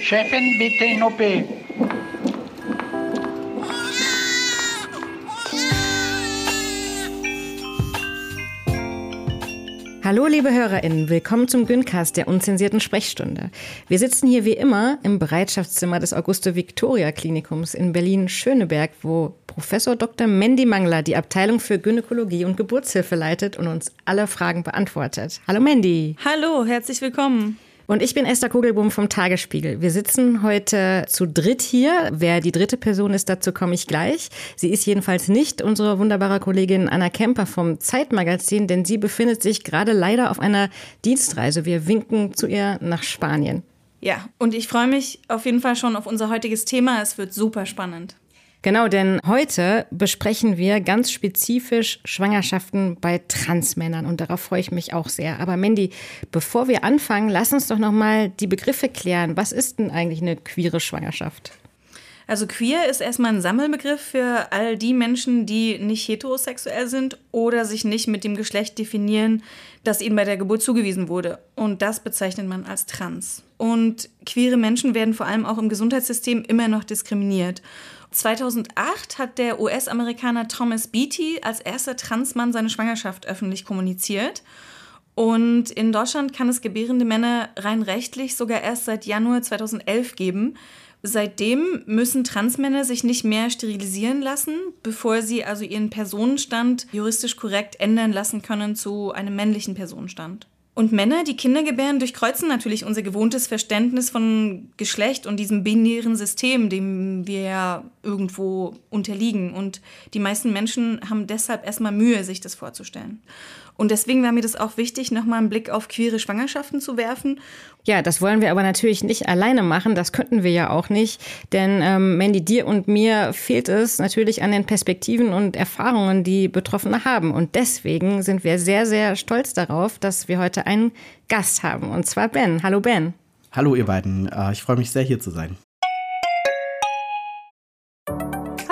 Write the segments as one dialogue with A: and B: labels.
A: Chefin, bitte in OP.
B: Hallo liebe HörerInnen, willkommen zum Güncast der unzensierten Sprechstunde. Wir sitzen hier wie immer im Bereitschaftszimmer des Auguste-Victoria-Klinikums in Berlin-Schöneberg, wo Professor Dr. Mandy Mangler die Abteilung für Gynäkologie und Geburtshilfe leitet und uns alle Fragen beantwortet. Hallo Mandy.
C: Hallo, herzlich willkommen.
B: Und ich bin Esther Kugelbohm vom Tagesspiegel. Wir sitzen heute zu dritt hier. Wer die dritte Person ist, dazu komme ich gleich. Sie ist jedenfalls nicht unsere wunderbare Kollegin Anna Kemper vom Zeitmagazin, denn sie befindet sich gerade leider auf einer Dienstreise. Wir winken zu ihr nach Spanien.
C: Ja, und ich freue mich auf jeden Fall schon auf unser heutiges Thema. Es wird super spannend.
B: Genau, denn heute besprechen wir ganz spezifisch Schwangerschaften bei Transmännern und darauf freue ich mich auch sehr. Aber Mandy, bevor wir anfangen, lass uns doch noch mal die Begriffe klären. Was ist denn eigentlich eine queere Schwangerschaft?
C: Also queer ist erstmal ein Sammelbegriff für all die Menschen, die nicht heterosexuell sind oder sich nicht mit dem Geschlecht definieren, das ihnen bei der Geburt zugewiesen wurde. Und das bezeichnet man als trans. Und queere Menschen werden vor allem auch im Gesundheitssystem immer noch diskriminiert. 2008 hat der US-Amerikaner Thomas Beatty als erster Transmann seine Schwangerschaft öffentlich kommuniziert. Und in Deutschland kann es gebärende Männer rein rechtlich sogar erst seit Januar 2011 geben. Seitdem müssen Transmänner sich nicht mehr sterilisieren lassen, bevor sie also ihren Personenstand juristisch korrekt ändern lassen können zu einem männlichen Personenstand. Und Männer, die Kinder gebären, durchkreuzen natürlich unser gewohntes Verständnis von Geschlecht und diesem binären System, dem wir ja irgendwo unterliegen. Und die meisten Menschen haben deshalb erstmal Mühe, sich das vorzustellen. Und deswegen war mir das auch wichtig, nochmal einen Blick auf queere Schwangerschaften zu werfen.
B: Ja, das wollen wir aber natürlich nicht alleine machen. Das könnten wir ja auch nicht. Denn ähm, Mandy, dir und mir fehlt es natürlich an den Perspektiven und Erfahrungen, die Betroffene haben. Und deswegen sind wir sehr, sehr stolz darauf, dass wir heute einen Gast haben. Und zwar Ben. Hallo Ben.
D: Hallo ihr beiden. Äh, ich freue mich sehr, hier zu sein.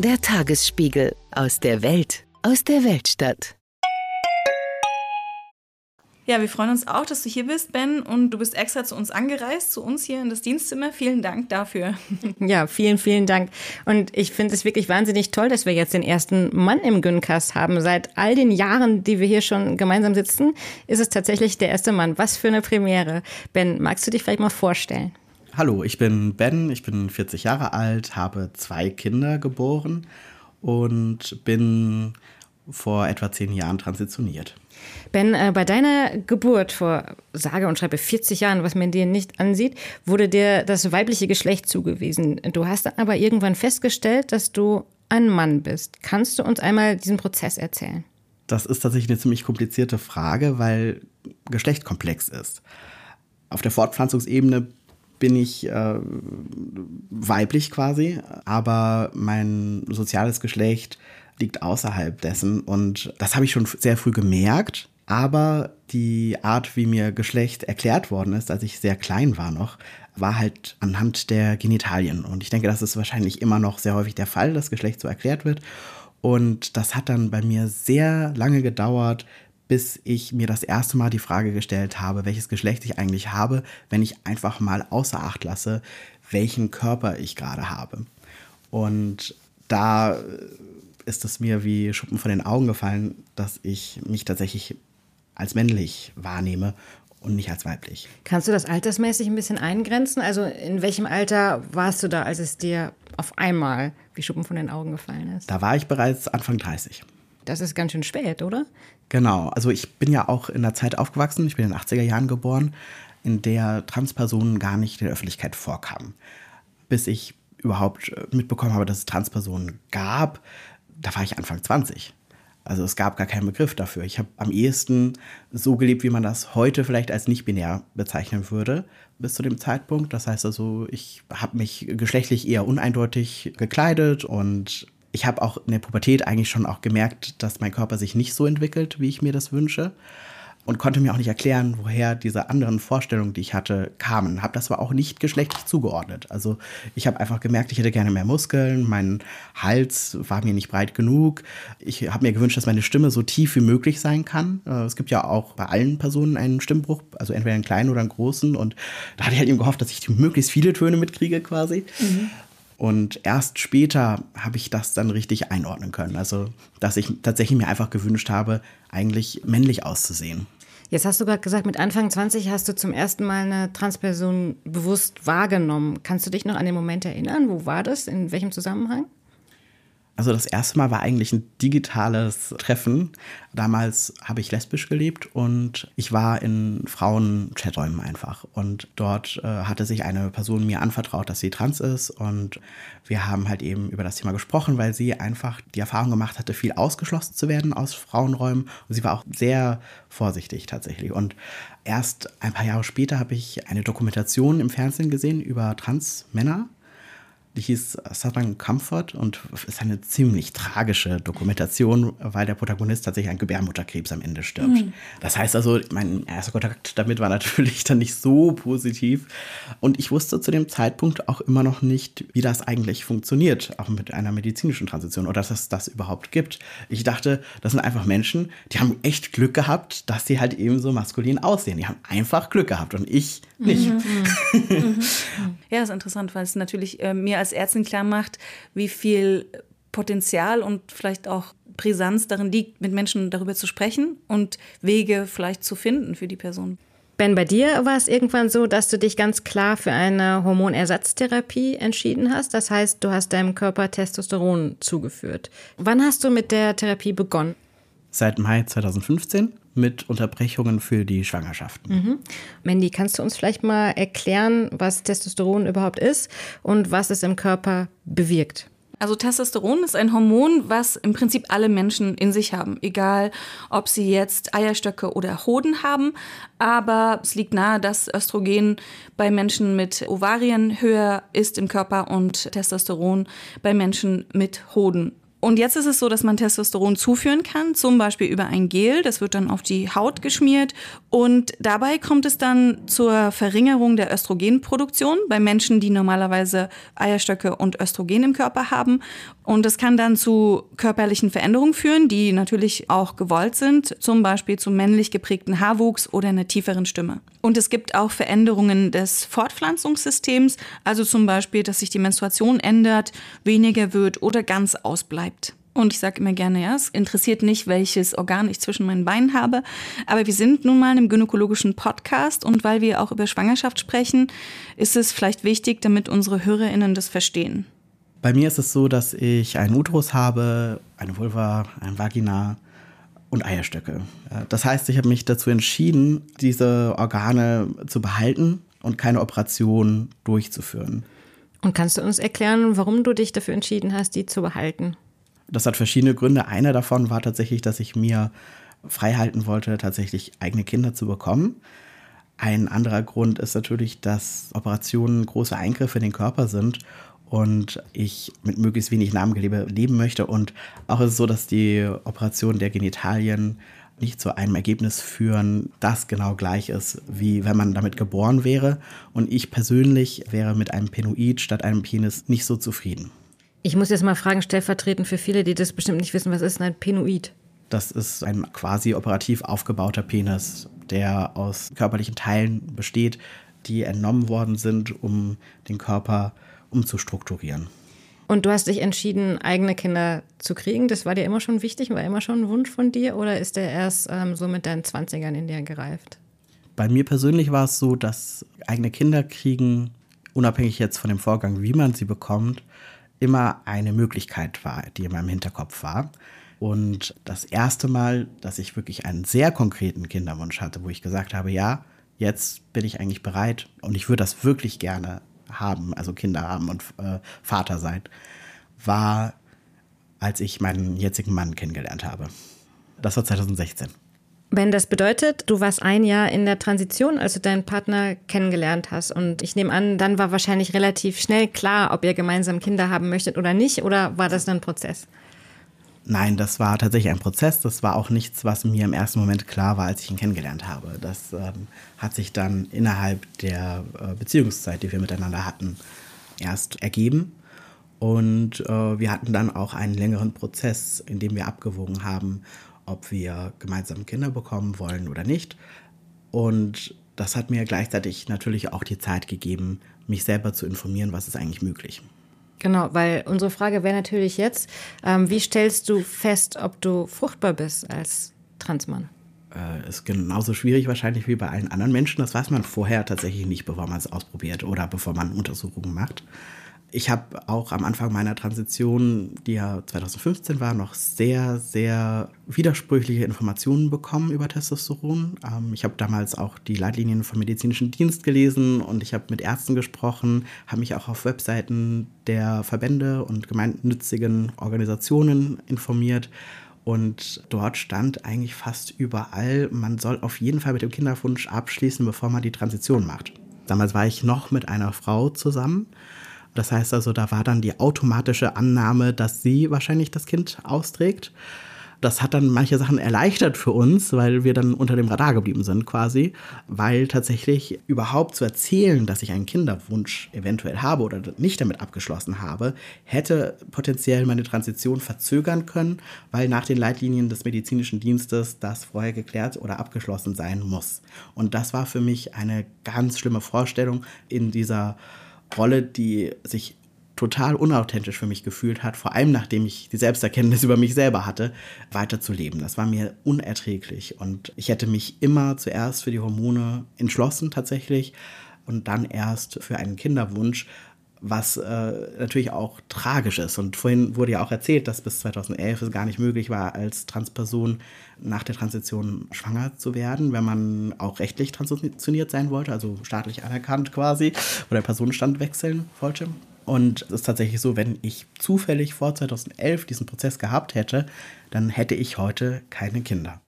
E: Der Tagesspiegel aus der Welt, aus der Weltstadt.
C: Ja, wir freuen uns auch, dass du hier bist, Ben, und du bist extra zu uns angereist, zu uns hier in das Dienstzimmer. Vielen Dank dafür.
B: Ja, vielen, vielen Dank. Und ich finde es wirklich wahnsinnig toll, dass wir jetzt den ersten Mann im Güncast haben. Seit all den Jahren, die wir hier schon gemeinsam sitzen, ist es tatsächlich der erste Mann. Was für eine Premiere. Ben, magst du dich vielleicht mal vorstellen?
D: Hallo, ich bin Ben, ich bin 40 Jahre alt, habe zwei Kinder geboren und bin vor etwa zehn Jahren transitioniert.
B: Ben, äh, bei deiner Geburt vor sage und schreibe 40 Jahren, was man dir nicht ansieht, wurde dir das weibliche Geschlecht zugewiesen. Du hast dann aber irgendwann festgestellt, dass du ein Mann bist. Kannst du uns einmal diesen Prozess erzählen?
D: Das ist tatsächlich eine ziemlich komplizierte Frage, weil Geschlecht komplex ist. Auf der Fortpflanzungsebene bin ich äh, weiblich quasi, aber mein soziales Geschlecht liegt außerhalb dessen und das habe ich schon sehr früh gemerkt. Aber die Art, wie mir Geschlecht erklärt worden ist, als ich sehr klein war noch, war halt anhand der Genitalien. Und ich denke, das ist wahrscheinlich immer noch sehr häufig der Fall, dass Geschlecht so erklärt wird. Und das hat dann bei mir sehr lange gedauert, bis ich mir das erste Mal die Frage gestellt habe, welches Geschlecht ich eigentlich habe, wenn ich einfach mal außer Acht lasse, welchen Körper ich gerade habe. Und da ist es mir wie Schuppen von den Augen gefallen, dass ich mich tatsächlich als männlich wahrnehme und nicht als weiblich.
B: Kannst du das altersmäßig ein bisschen eingrenzen? Also in welchem Alter warst du da, als es dir auf einmal wie Schuppen von den Augen gefallen ist?
D: Da war ich bereits Anfang 30.
B: Das ist ganz schön spät, oder?
D: Genau, also ich bin ja auch in der Zeit aufgewachsen, ich bin in den 80er Jahren geboren, in der Transpersonen gar nicht in der Öffentlichkeit vorkamen. Bis ich überhaupt äh, mitbekommen habe, dass es Transpersonen gab, da war ich Anfang 20. Also es gab gar keinen Begriff dafür. Ich habe am ehesten so gelebt, wie man das heute vielleicht als nicht binär bezeichnen würde, bis zu dem Zeitpunkt. Das heißt also, ich habe mich geschlechtlich eher uneindeutig gekleidet und ich habe auch in der Pubertät eigentlich schon auch gemerkt, dass mein Körper sich nicht so entwickelt, wie ich mir das wünsche und konnte mir auch nicht erklären, woher diese anderen Vorstellungen, die ich hatte, kamen. Habe das aber auch nicht geschlechtlich zugeordnet. Also ich habe einfach gemerkt, ich hätte gerne mehr Muskeln, mein Hals war mir nicht breit genug. Ich habe mir gewünscht, dass meine Stimme so tief wie möglich sein kann. Äh, es gibt ja auch bei allen Personen einen Stimmbruch, also entweder einen kleinen oder einen großen. Und da hatte ich halt eben gehofft, dass ich möglichst viele Töne mitkriege quasi. Mhm. Und erst später habe ich das dann richtig einordnen können. Also, dass ich tatsächlich mir einfach gewünscht habe, eigentlich männlich auszusehen.
B: Jetzt hast du gerade gesagt, mit Anfang 20 hast du zum ersten Mal eine Transperson bewusst wahrgenommen. Kannst du dich noch an den Moment erinnern? Wo war das? In welchem Zusammenhang?
D: Also das erste Mal war eigentlich ein digitales Treffen. Damals habe ich lesbisch gelebt und ich war in Frauen-Chaträumen einfach. Und dort äh, hatte sich eine Person mir anvertraut, dass sie trans ist. Und wir haben halt eben über das Thema gesprochen, weil sie einfach die Erfahrung gemacht hatte, viel ausgeschlossen zu werden aus Frauenräumen. Und sie war auch sehr vorsichtig tatsächlich. Und erst ein paar Jahre später habe ich eine Dokumentation im Fernsehen gesehen über Trans-Männer die hieß Southern Comfort und ist eine ziemlich tragische Dokumentation, weil der Protagonist tatsächlich an Gebärmutterkrebs am Ende stirbt. Mhm. Das heißt also, mein erster Kontakt damit war natürlich dann nicht so positiv. Und ich wusste zu dem Zeitpunkt auch immer noch nicht, wie das eigentlich funktioniert, auch mit einer medizinischen Transition oder dass es das überhaupt gibt. Ich dachte, das sind einfach Menschen, die haben echt Glück gehabt, dass sie halt eben so maskulin aussehen. Die haben einfach Glück gehabt und ich nicht. Mhm.
C: Mhm. ja, ist interessant, weil es natürlich äh, mir als als Ärztin klar macht, wie viel Potenzial und vielleicht auch Brisanz darin liegt, mit Menschen darüber zu sprechen und Wege vielleicht zu finden für die Person.
B: Ben, bei dir war es irgendwann so, dass du dich ganz klar für eine Hormonersatztherapie entschieden hast. Das heißt, du hast deinem Körper Testosteron zugeführt. Wann hast du mit der Therapie begonnen?
D: Seit Mai 2015 mit Unterbrechungen für die Schwangerschaften.
B: Mhm. Mandy, kannst du uns vielleicht mal erklären, was Testosteron überhaupt ist und was es im Körper bewirkt?
C: Also Testosteron ist ein Hormon, was im Prinzip alle Menschen in sich haben, egal ob sie jetzt Eierstöcke oder Hoden haben. Aber es liegt nahe, dass Östrogen bei Menschen mit Ovarien höher ist im Körper und Testosteron bei Menschen mit Hoden und jetzt ist es so, dass man Testosteron zuführen kann, zum Beispiel über ein Gel. Das wird dann auf die Haut geschmiert. Und dabei kommt es dann zur Verringerung der Östrogenproduktion bei Menschen, die normalerweise Eierstöcke und Östrogen im Körper haben. Und das kann dann zu körperlichen Veränderungen führen, die natürlich auch gewollt sind, zum Beispiel zu männlich geprägten Haarwuchs oder einer tieferen Stimme. Und es gibt auch Veränderungen des Fortpflanzungssystems, also zum Beispiel, dass sich die Menstruation ändert, weniger wird oder ganz ausbleibt bleibt. Und ich sage immer gerne, ja, es interessiert nicht, welches Organ ich zwischen meinen Beinen habe. Aber wir sind nun mal im gynäkologischen Podcast und weil wir auch über Schwangerschaft sprechen, ist es vielleicht wichtig, damit unsere HörerInnen das verstehen.
D: Bei mir ist es so, dass ich einen Uterus habe, eine Vulva, ein Vagina und Eierstöcke. Das heißt, ich habe mich dazu entschieden, diese Organe zu behalten und keine Operation durchzuführen.
B: Und kannst du uns erklären, warum du dich dafür entschieden hast, die zu behalten?
D: Das hat verschiedene Gründe. Einer davon war tatsächlich, dass ich mir freihalten wollte, tatsächlich eigene Kinder zu bekommen. Ein anderer Grund ist natürlich, dass Operationen große Eingriffe in den Körper sind und ich mit möglichst wenig Namengewebe leben möchte. Und auch ist es so, dass die Operation der Genitalien nicht zu einem Ergebnis führen, das genau gleich ist, wie wenn man damit geboren wäre. Und ich persönlich wäre mit einem Penoid statt einem Penis nicht so zufrieden.
B: Ich muss jetzt mal fragen, stellvertretend für viele, die das bestimmt nicht wissen, was ist ein Penoid?
D: Das ist ein quasi operativ aufgebauter Penis, der aus körperlichen Teilen besteht, die entnommen worden sind, um den Körper umzustrukturieren.
B: Und du hast dich entschieden, eigene Kinder zu kriegen. Das war dir immer schon wichtig, war immer schon ein Wunsch von dir oder ist der erst ähm, so mit deinen 20ern in dir gereift?
D: Bei mir persönlich war es so, dass eigene Kinder kriegen, unabhängig jetzt von dem Vorgang, wie man sie bekommt, immer eine Möglichkeit war, die in meinem Hinterkopf war. Und das erste Mal, dass ich wirklich einen sehr konkreten Kinderwunsch hatte, wo ich gesagt habe, ja, jetzt bin ich eigentlich bereit und ich würde das wirklich gerne haben, also Kinder haben und äh, Vater sein, war, als ich meinen jetzigen Mann kennengelernt habe. Das war 2016.
B: Ben, das bedeutet, du warst ein Jahr in der Transition, als du deinen Partner kennengelernt hast. Und ich nehme an, dann war wahrscheinlich relativ schnell klar, ob ihr gemeinsam Kinder haben möchtet oder nicht. Oder war das ein Prozess?
D: Nein, das war tatsächlich ein Prozess. Das war auch nichts, was mir im ersten Moment klar war, als ich ihn kennengelernt habe. Das ähm, hat sich dann innerhalb der äh, Beziehungszeit, die wir miteinander hatten, erst ergeben. Und äh, wir hatten dann auch einen längeren Prozess, in dem wir abgewogen haben, ob wir gemeinsam Kinder bekommen wollen oder nicht. Und das hat mir gleichzeitig natürlich auch die Zeit gegeben, mich selber zu informieren, was ist eigentlich möglich.
B: Genau, weil unsere Frage wäre natürlich jetzt, ähm, wie stellst du fest, ob du fruchtbar bist als Transmann?
D: Äh, ist genauso schwierig wahrscheinlich wie bei allen anderen Menschen. Das weiß man vorher tatsächlich nicht, bevor man es ausprobiert oder bevor man Untersuchungen macht. Ich habe auch am Anfang meiner Transition, die ja 2015 war, noch sehr, sehr widersprüchliche Informationen bekommen über Testosteron. Ähm, ich habe damals auch die Leitlinien vom medizinischen Dienst gelesen und ich habe mit Ärzten gesprochen, habe mich auch auf Webseiten der Verbände und gemeinnützigen Organisationen informiert. Und dort stand eigentlich fast überall, man soll auf jeden Fall mit dem Kinderwunsch abschließen, bevor man die Transition macht. Damals war ich noch mit einer Frau zusammen das heißt also, da war dann die automatische Annahme, dass sie wahrscheinlich das Kind austrägt. Das hat dann manche Sachen erleichtert für uns, weil wir dann unter dem Radar geblieben sind quasi, weil tatsächlich überhaupt zu erzählen, dass ich einen Kinderwunsch eventuell habe oder nicht damit abgeschlossen habe, hätte potenziell meine Transition verzögern können, weil nach den Leitlinien des medizinischen Dienstes das vorher geklärt oder abgeschlossen sein muss. Und das war für mich eine ganz schlimme Vorstellung in dieser Rolle, die sich total unauthentisch für mich gefühlt hat, vor allem nachdem ich die Selbsterkenntnis über mich selber hatte, weiterzuleben. Das war mir unerträglich und ich hätte mich immer zuerst für die Hormone entschlossen tatsächlich und dann erst für einen Kinderwunsch, was äh, natürlich auch tragisch ist. Und vorhin wurde ja auch erzählt, dass bis 2011 es gar nicht möglich war, als Transperson nach der Transition schwanger zu werden, wenn man auch rechtlich transitioniert sein wollte, also staatlich anerkannt quasi, oder Personenstand wechseln wollte. Und es ist tatsächlich so, wenn ich zufällig vor 2011 diesen Prozess gehabt hätte, dann hätte ich heute keine Kinder.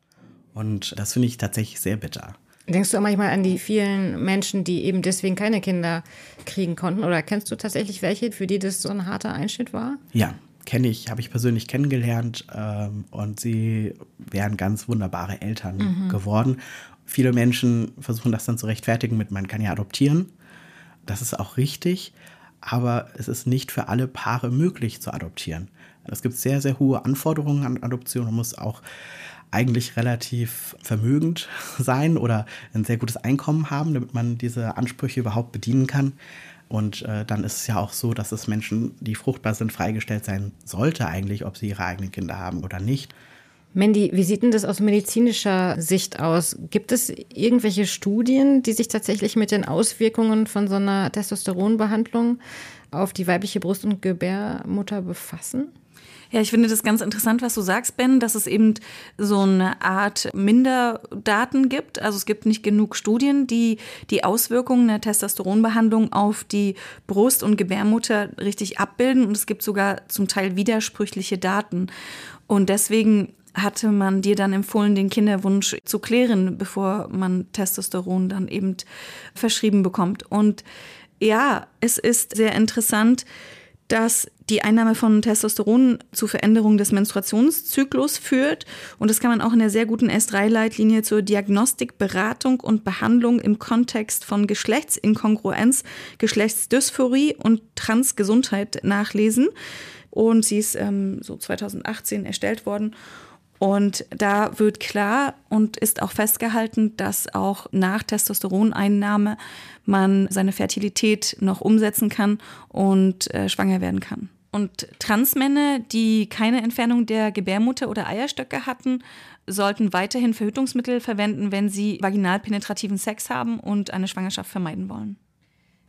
D: Und das finde ich tatsächlich sehr bitter.
B: Denkst du auch manchmal an die vielen Menschen, die eben deswegen keine Kinder kriegen konnten? Oder kennst du tatsächlich welche, für die das so ein harter Einschnitt war?
D: Ja, kenne ich, habe ich persönlich kennengelernt ähm, und sie wären ganz wunderbare Eltern mhm. geworden. Viele Menschen versuchen das dann zu rechtfertigen mit, man kann ja adoptieren. Das ist auch richtig, aber es ist nicht für alle Paare möglich zu adoptieren. Es gibt sehr, sehr hohe Anforderungen an Adoption. Man muss auch eigentlich relativ vermögend sein oder ein sehr gutes Einkommen haben, damit man diese Ansprüche überhaupt bedienen kann. Und äh, dann ist es ja auch so, dass es Menschen, die fruchtbar sind, freigestellt sein sollte eigentlich, ob sie ihre eigenen Kinder haben oder nicht.
B: Mandy, wie sieht denn das aus medizinischer Sicht aus? Gibt es irgendwelche Studien, die sich tatsächlich mit den Auswirkungen von so einer Testosteronbehandlung auf die weibliche Brust- und Gebärmutter befassen?
C: Ja, ich finde das ganz interessant, was du sagst, Ben, dass es eben so eine Art Minderdaten gibt. Also es gibt nicht genug Studien, die die Auswirkungen der Testosteronbehandlung auf die Brust- und Gebärmutter richtig abbilden. Und es gibt sogar zum Teil widersprüchliche Daten. Und deswegen hatte man dir dann empfohlen, den Kinderwunsch zu klären, bevor man Testosteron dann eben verschrieben bekommt. Und ja, es ist sehr interessant, dass die Einnahme von Testosteron zu Veränderungen des Menstruationszyklus führt. Und das kann man auch in der sehr guten S3-Leitlinie zur Diagnostik, Beratung und Behandlung im Kontext von Geschlechtsinkongruenz, Geschlechtsdysphorie und Transgesundheit nachlesen. Und sie ist ähm, so 2018 erstellt worden. Und da wird klar und ist auch festgehalten, dass auch nach Testosteroneinnahme man seine Fertilität noch umsetzen kann und äh, schwanger werden kann. Und Transmänner, die keine Entfernung der Gebärmutter oder Eierstöcke hatten, sollten weiterhin Verhütungsmittel verwenden, wenn sie vaginal penetrativen Sex haben und eine Schwangerschaft vermeiden wollen.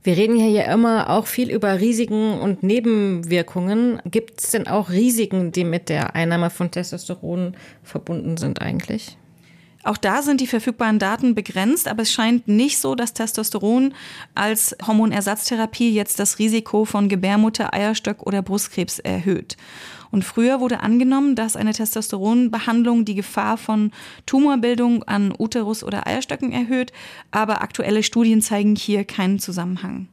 B: Wir reden hier ja immer auch viel über Risiken und Nebenwirkungen. Gibt es denn auch Risiken, die mit der Einnahme von Testosteron verbunden sind eigentlich?
C: Auch da sind die verfügbaren Daten begrenzt, aber es scheint nicht so, dass Testosteron als Hormonersatztherapie jetzt das Risiko von Gebärmutter, Eierstock oder Brustkrebs erhöht. Und früher wurde angenommen, dass eine Testosteronbehandlung die Gefahr von Tumorbildung an Uterus oder Eierstöcken erhöht, aber aktuelle Studien zeigen hier keinen Zusammenhang.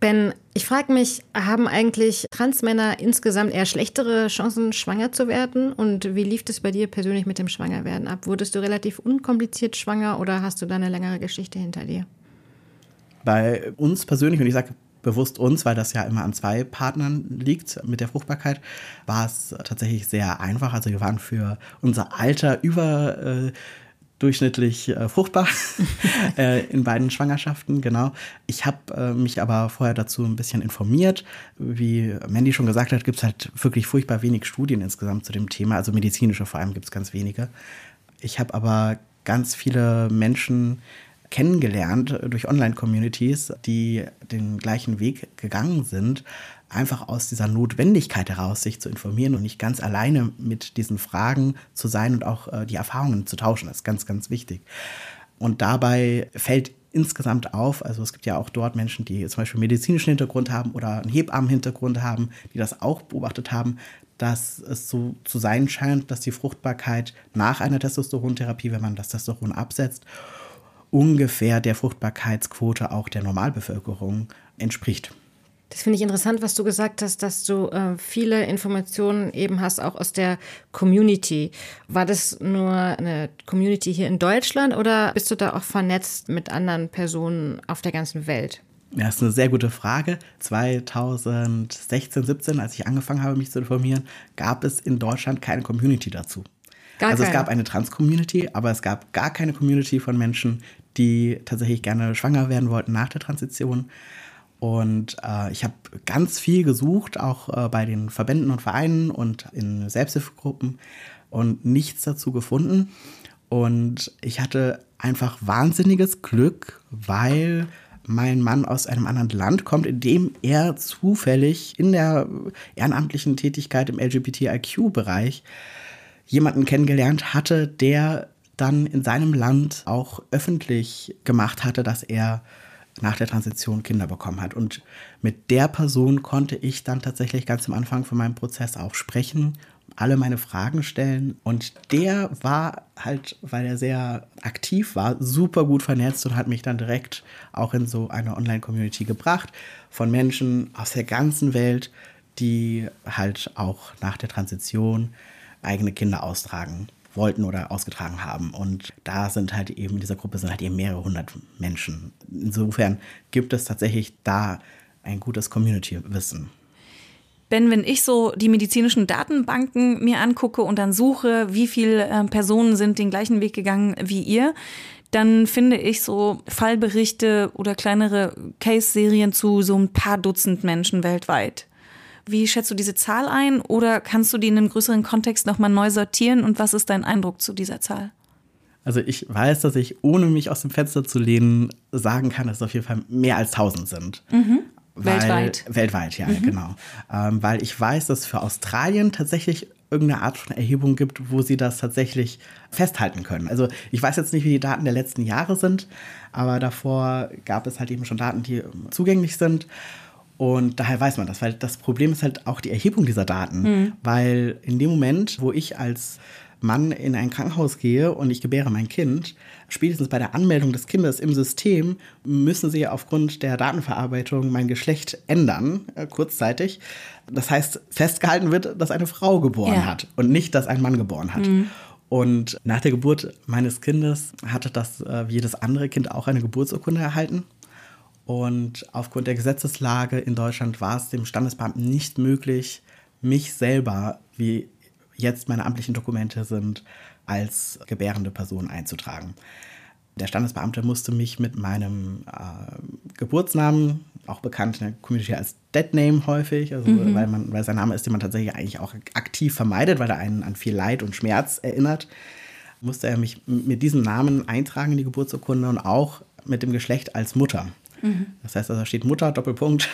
B: Ben, ich frage mich, haben eigentlich Transmänner insgesamt eher schlechtere Chancen, schwanger zu werden? Und wie lief es bei dir persönlich mit dem Schwangerwerden ab? Wurdest du relativ unkompliziert schwanger oder hast du da eine längere Geschichte hinter dir?
D: Bei uns persönlich, und ich sage bewusst uns, weil das ja immer an zwei Partnern liegt mit der Fruchtbarkeit, war es tatsächlich sehr einfach. Also wir waren für unser Alter über äh, durchschnittlich äh, fruchtbar äh, in beiden Schwangerschaften, genau. Ich habe äh, mich aber vorher dazu ein bisschen informiert. Wie Mandy schon gesagt hat, gibt es halt wirklich furchtbar wenig Studien insgesamt zu dem Thema, also medizinische vor allem gibt es ganz wenige. Ich habe aber ganz viele Menschen kennengelernt durch Online-Communities, die den gleichen Weg gegangen sind, einfach aus dieser Notwendigkeit heraus, sich zu informieren und nicht ganz alleine mit diesen Fragen zu sein und auch äh, die Erfahrungen zu tauschen. Das ist ganz, ganz wichtig. Und dabei fällt insgesamt auf, also es gibt ja auch dort Menschen, die zum Beispiel medizinischen Hintergrund haben oder einen Hebammenhintergrund haben, die das auch beobachtet haben, dass es so zu sein scheint, dass die Fruchtbarkeit nach einer Testosterontherapie, wenn man das Testosteron absetzt, ungefähr der Fruchtbarkeitsquote auch der Normalbevölkerung entspricht.
B: Das finde ich interessant, was du gesagt hast, dass du äh, viele Informationen eben hast, auch aus der Community. War das nur eine Community hier in Deutschland oder bist du da auch vernetzt mit anderen Personen auf der ganzen Welt?
D: Ja, das ist eine sehr gute Frage. 2016, 17, als ich angefangen habe, mich zu informieren, gab es in Deutschland keine Community dazu. Gar also keine. es gab eine Trans-Community, aber es gab gar keine Community von Menschen, die tatsächlich gerne schwanger werden wollten nach der Transition. Und äh, ich habe ganz viel gesucht, auch äh, bei den Verbänden und Vereinen und in Selbsthilfegruppen und nichts dazu gefunden. Und ich hatte einfach wahnsinniges Glück, weil mein Mann aus einem anderen Land kommt, in dem er zufällig in der ehrenamtlichen Tätigkeit im LGBTIQ-Bereich jemanden kennengelernt hatte, der dann in seinem Land auch öffentlich gemacht hatte, dass er nach der Transition Kinder bekommen hat. Und mit der Person konnte ich dann tatsächlich ganz am Anfang von meinem Prozess auch sprechen, alle meine Fragen stellen. Und der war halt, weil er sehr aktiv war, super gut vernetzt und hat mich dann direkt auch in so eine Online-Community gebracht von Menschen aus der ganzen Welt, die halt auch nach der Transition eigene Kinder austragen wollten oder ausgetragen haben. Und da sind halt eben, in dieser Gruppe sind halt eben mehrere hundert Menschen. Insofern gibt es tatsächlich da ein gutes Community-Wissen.
C: Ben, wenn ich so die medizinischen Datenbanken mir angucke und dann suche, wie viele äh, Personen sind den gleichen Weg gegangen wie ihr, dann finde ich so Fallberichte oder kleinere Case-Serien zu so ein paar Dutzend Menschen weltweit. Wie schätzt du diese Zahl ein oder kannst du die in einem größeren Kontext nochmal neu sortieren und was ist dein Eindruck zu dieser Zahl?
D: Also ich weiß, dass ich, ohne mich aus dem Fenster zu lehnen, sagen kann, dass es auf jeden Fall mehr als 1000 sind. Mhm.
C: Weil, weltweit.
D: Weltweit, ja, mhm. genau. Ähm, weil ich weiß, dass es für Australien tatsächlich irgendeine Art von Erhebung gibt, wo sie das tatsächlich festhalten können. Also ich weiß jetzt nicht, wie die Daten der letzten Jahre sind, aber davor gab es halt eben schon Daten, die zugänglich sind. Und daher weiß man das, weil das Problem ist halt auch die Erhebung dieser Daten. Mhm. Weil in dem Moment, wo ich als Mann in ein Krankenhaus gehe und ich gebäre mein Kind, spätestens bei der Anmeldung des Kindes im System müssen sie aufgrund der Datenverarbeitung mein Geschlecht ändern, äh, kurzzeitig. Das heißt, festgehalten wird, dass eine Frau geboren ja. hat und nicht, dass ein Mann geboren hat. Mhm. Und nach der Geburt meines Kindes hatte das äh, wie jedes andere Kind auch eine Geburtsurkunde erhalten. Und aufgrund der Gesetzeslage in Deutschland war es dem Standesbeamten nicht möglich, mich selber, wie jetzt meine amtlichen Dokumente sind, als gebärende Person einzutragen. Der Standesbeamte musste mich mit meinem äh, Geburtsnamen, auch bekannt in der Community als Deadname häufig, also mhm. weil, man, weil sein Name ist, den man tatsächlich eigentlich auch aktiv vermeidet, weil er einen an viel Leid und Schmerz erinnert, musste er mich mit diesem Namen eintragen in die Geburtsurkunde und auch mit dem Geschlecht als Mutter. Mhm. Das heißt, also, da steht Mutter, Doppelpunkt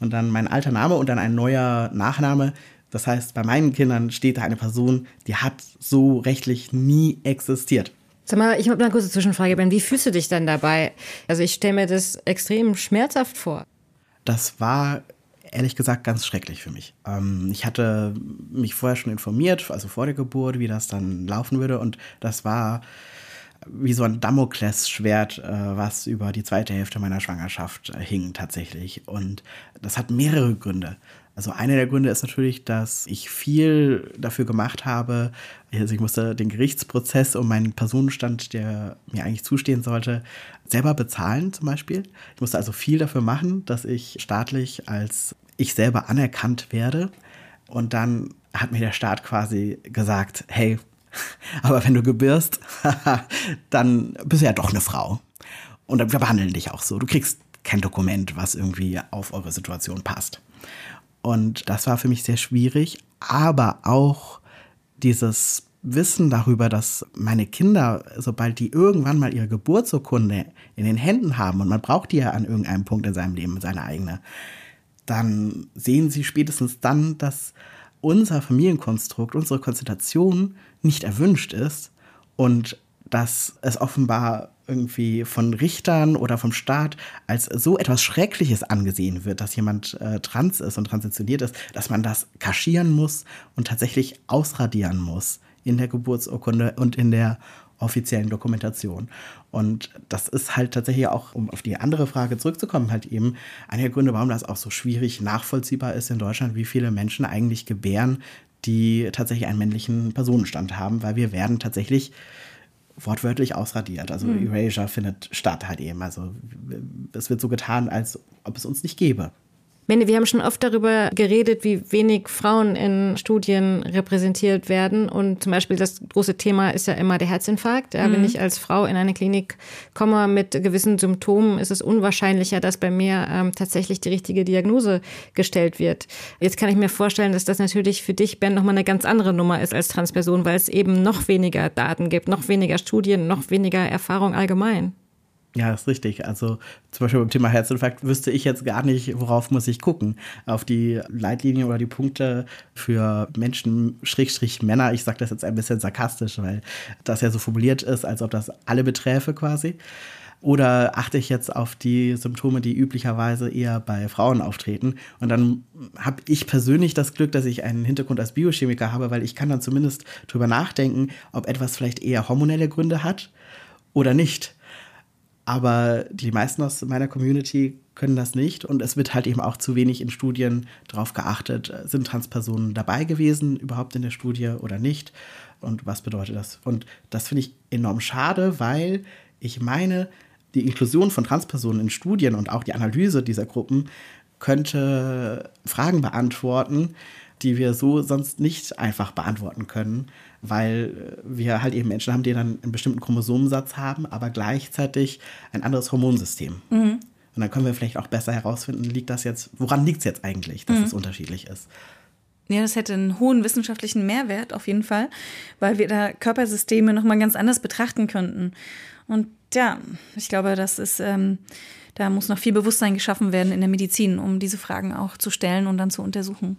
D: und dann mein alter Name und dann ein neuer Nachname. Das heißt, bei meinen Kindern steht da eine Person, die hat so rechtlich nie existiert.
B: Sag mal, ich habe eine kurze Zwischenfrage, Ben. Wie fühlst du dich dann dabei? Also ich stelle mir das extrem schmerzhaft vor.
D: Das war ehrlich gesagt ganz schrecklich für mich. Ähm, ich hatte mich vorher schon informiert, also vor der Geburt, wie das dann laufen würde. Und das war wie so ein Damoklesschwert, äh, was über die zweite Hälfte meiner Schwangerschaft äh, hing tatsächlich. Und das hat mehrere Gründe. Also einer der Gründe ist natürlich, dass ich viel dafür gemacht habe. Also ich musste den Gerichtsprozess um meinen Personenstand, der mir eigentlich zustehen sollte, selber bezahlen zum Beispiel. Ich musste also viel dafür machen, dass ich staatlich als ich selber anerkannt werde. Und dann hat mir der Staat quasi gesagt, hey, aber wenn du gebirst, dann bist du ja doch eine Frau. Und wir behandeln dich auch so. Du kriegst kein Dokument, was irgendwie auf eure Situation passt. Und das war für mich sehr schwierig, aber auch dieses Wissen darüber, dass meine Kinder, sobald die irgendwann mal ihre Geburtsurkunde in den Händen haben, und man braucht die ja an irgendeinem Punkt in seinem Leben, seine eigene, dann sehen sie spätestens dann, dass unser Familienkonstrukt, unsere Konstellation nicht erwünscht ist und dass es offenbar irgendwie von Richtern oder vom Staat als so etwas Schreckliches angesehen wird, dass jemand äh, trans ist und transitioniert ist, dass man das kaschieren muss und tatsächlich ausradieren muss in der Geburtsurkunde und in der offiziellen Dokumentation. Und das ist halt tatsächlich auch, um auf die andere Frage zurückzukommen, halt eben einer der Gründe, warum das auch so schwierig nachvollziehbar ist in Deutschland, wie viele Menschen eigentlich gebären, die tatsächlich einen männlichen Personenstand haben, weil wir werden tatsächlich wortwörtlich ausradiert. Also mhm. Erasure findet statt halt eben. Also es wird so getan, als ob es uns nicht gäbe.
B: Mende, wir haben schon oft darüber geredet, wie wenig Frauen in Studien repräsentiert werden. Und zum Beispiel das große Thema ist ja immer der Herzinfarkt. Ja, mhm. Wenn ich als Frau in eine Klinik komme mit gewissen Symptomen, ist es unwahrscheinlicher, dass bei mir ähm, tatsächlich die richtige Diagnose gestellt wird. Jetzt kann ich mir vorstellen, dass das natürlich für dich, Ben, nochmal eine ganz andere Nummer ist als Transperson, weil es eben noch weniger Daten gibt, noch weniger Studien, noch weniger Erfahrung allgemein.
D: Ja, ist richtig. Also zum Beispiel beim Thema Herzinfarkt wüsste ich jetzt gar nicht, worauf muss ich gucken. Auf die Leitlinien oder die Punkte für Menschen, Schrägstrich Männer. Ich sage das jetzt ein bisschen sarkastisch, weil das ja so formuliert ist, als ob das alle beträfe quasi. Oder achte ich jetzt auf die Symptome, die üblicherweise eher bei Frauen auftreten? Und dann habe ich persönlich das Glück, dass ich einen Hintergrund als Biochemiker habe, weil ich kann dann zumindest drüber nachdenken, ob etwas vielleicht eher hormonelle Gründe hat oder nicht. Aber die meisten aus meiner Community können das nicht. Und es wird halt eben auch zu wenig in Studien darauf geachtet, sind Transpersonen dabei gewesen überhaupt in der Studie oder nicht? Und was bedeutet das? Und das finde ich enorm schade, weil ich meine, die Inklusion von Transpersonen in Studien und auch die Analyse dieser Gruppen könnte Fragen beantworten, die wir so sonst nicht einfach beantworten können, weil wir halt eben Menschen haben, die dann einen bestimmten Chromosomensatz haben, aber gleichzeitig ein anderes Hormonsystem. Mhm. Und dann können wir vielleicht auch besser herausfinden, liegt das jetzt, woran liegt es jetzt eigentlich, dass mhm. es unterschiedlich ist.
C: Ja, das hätte einen hohen wissenschaftlichen Mehrwert auf jeden Fall, weil wir da Körpersysteme nochmal ganz anders betrachten könnten. Und ja, ich glaube, das ist, ähm, da muss noch viel Bewusstsein geschaffen werden in der Medizin, um diese Fragen auch zu stellen und dann zu untersuchen.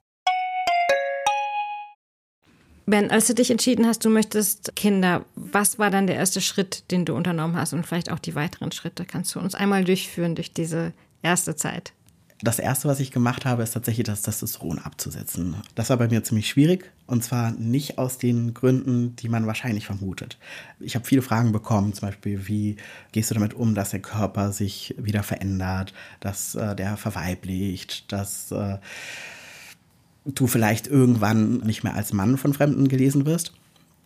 B: Ben, als du dich entschieden hast, du möchtest Kinder, was war dann der erste Schritt, den du unternommen hast und vielleicht auch die weiteren Schritte? Kannst du uns einmal durchführen durch diese erste Zeit?
D: Das erste, was ich gemacht habe, ist tatsächlich das Testosteron abzusetzen. Das war bei mir ziemlich schwierig und zwar nicht aus den Gründen, die man wahrscheinlich vermutet. Ich habe viele Fragen bekommen, zum Beispiel, wie gehst du damit um, dass der Körper sich wieder verändert, dass äh, der verweiblicht, dass äh, du vielleicht irgendwann nicht mehr als Mann von Fremden gelesen wirst.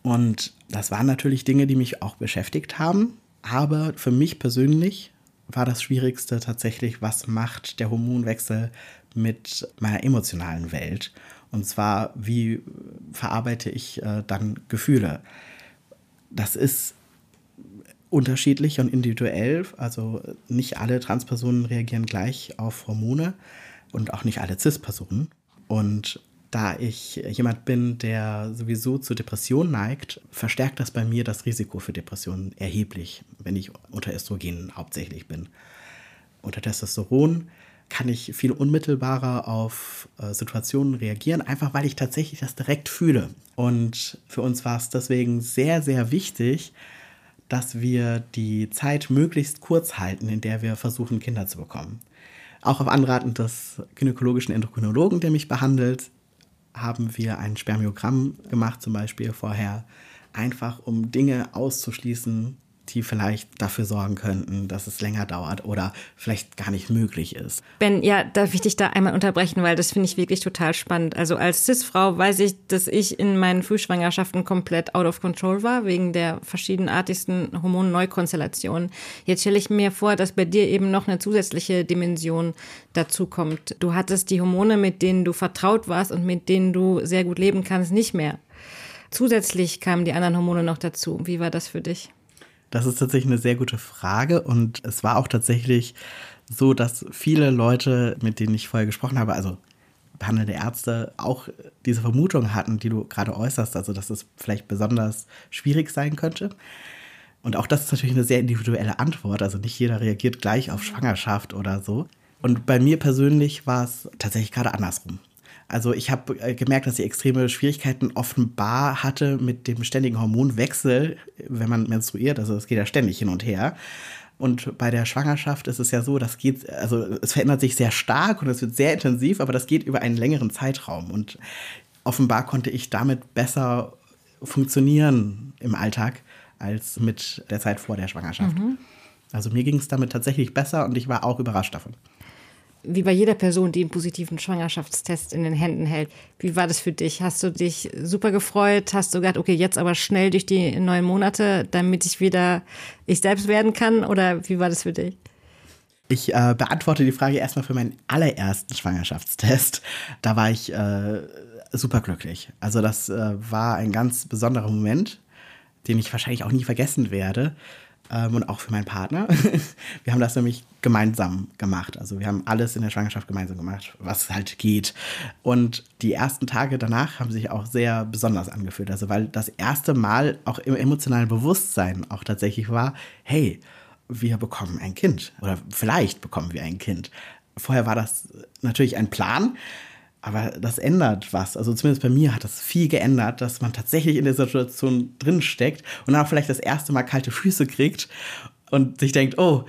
D: Und das waren natürlich Dinge, die mich auch beschäftigt haben. Aber für mich persönlich war das Schwierigste tatsächlich, was macht der Hormonwechsel mit meiner emotionalen Welt? Und zwar, wie verarbeite ich äh, dann Gefühle? das ist unterschiedlich und individuell. Also nicht alle Transpersonen reagieren gleich auf Hormone und auch nicht alle Cis-Personen. Und da ich jemand bin, der sowieso zu Depressionen neigt, verstärkt das bei mir das Risiko für Depressionen erheblich, wenn ich unter Östrogen hauptsächlich bin. Unter Testosteron kann ich viel unmittelbarer auf äh, Situationen reagieren, einfach weil ich tatsächlich das direkt fühle. Und für uns war es deswegen sehr, sehr wichtig, dass wir die Zeit möglichst kurz halten, in der wir versuchen, Kinder zu bekommen. Auch auf Anraten des gynäkologischen Endokrinologen, der mich behandelt, haben wir ein Spermiogramm gemacht, zum Beispiel vorher, einfach um Dinge auszuschließen, die vielleicht dafür sorgen könnten, dass es länger dauert oder vielleicht gar nicht möglich ist.
B: Ben, ja, darf ich dich da einmal unterbrechen, weil das finde ich wirklich total spannend. Also als Cis-Frau weiß ich, dass ich in meinen Frühschwangerschaften komplett out of control war, wegen der verschiedenartigsten Hormonneukonstellationen. Jetzt stelle ich mir vor, dass bei dir eben noch eine zusätzliche Dimension dazu kommt. Du hattest die Hormone, mit denen du vertraut warst und mit denen du sehr gut leben kannst, nicht mehr. Zusätzlich kamen die anderen Hormone noch dazu. Wie war das für dich?
D: Das ist tatsächlich eine sehr gute Frage und es war auch tatsächlich so, dass viele Leute, mit denen ich vorher gesprochen habe, also behandelnde Ärzte, auch diese Vermutung hatten, die du gerade äußerst, also dass es vielleicht besonders schwierig sein könnte. Und auch das ist natürlich eine sehr individuelle Antwort. Also nicht jeder reagiert gleich auf Schwangerschaft oder so. Und bei mir persönlich war es tatsächlich gerade andersrum. Also ich habe äh, gemerkt, dass ich extreme Schwierigkeiten offenbar hatte mit dem ständigen Hormonwechsel, wenn man menstruiert. Also es geht ja ständig hin und her. Und bei der Schwangerschaft ist es ja so, das geht, also es verändert sich sehr stark und es wird sehr intensiv, aber das geht über einen längeren Zeitraum. Und offenbar konnte ich damit besser funktionieren im Alltag als mit der Zeit vor der Schwangerschaft. Mhm. Also mir ging es damit tatsächlich besser und ich war auch überrascht davon
B: wie bei jeder Person, die einen positiven Schwangerschaftstest in den Händen hält. Wie war das für dich? Hast du dich super gefreut? Hast du gedacht, okay, jetzt aber schnell durch die neun Monate, damit ich wieder ich selbst werden kann? Oder wie war das für dich?
D: Ich äh, beantworte die Frage erstmal für meinen allerersten Schwangerschaftstest. Da war ich äh, super glücklich. Also das äh, war ein ganz besonderer Moment, den ich wahrscheinlich auch nie vergessen werde ähm, und auch für meinen Partner. wir haben das nämlich gemeinsam gemacht. Also wir haben alles in der Schwangerschaft gemeinsam gemacht, was halt geht. Und die ersten Tage danach haben sich auch sehr besonders angefühlt. Also weil das erste Mal auch im emotionalen Bewusstsein auch tatsächlich war, hey, wir bekommen ein Kind oder vielleicht bekommen wir ein Kind. Vorher war das natürlich ein Plan, aber das ändert was. Also zumindest bei mir hat das viel geändert, dass man tatsächlich in der Situation drinsteckt und dann auch vielleicht das erste Mal kalte Füße kriegt und sich denkt, oh,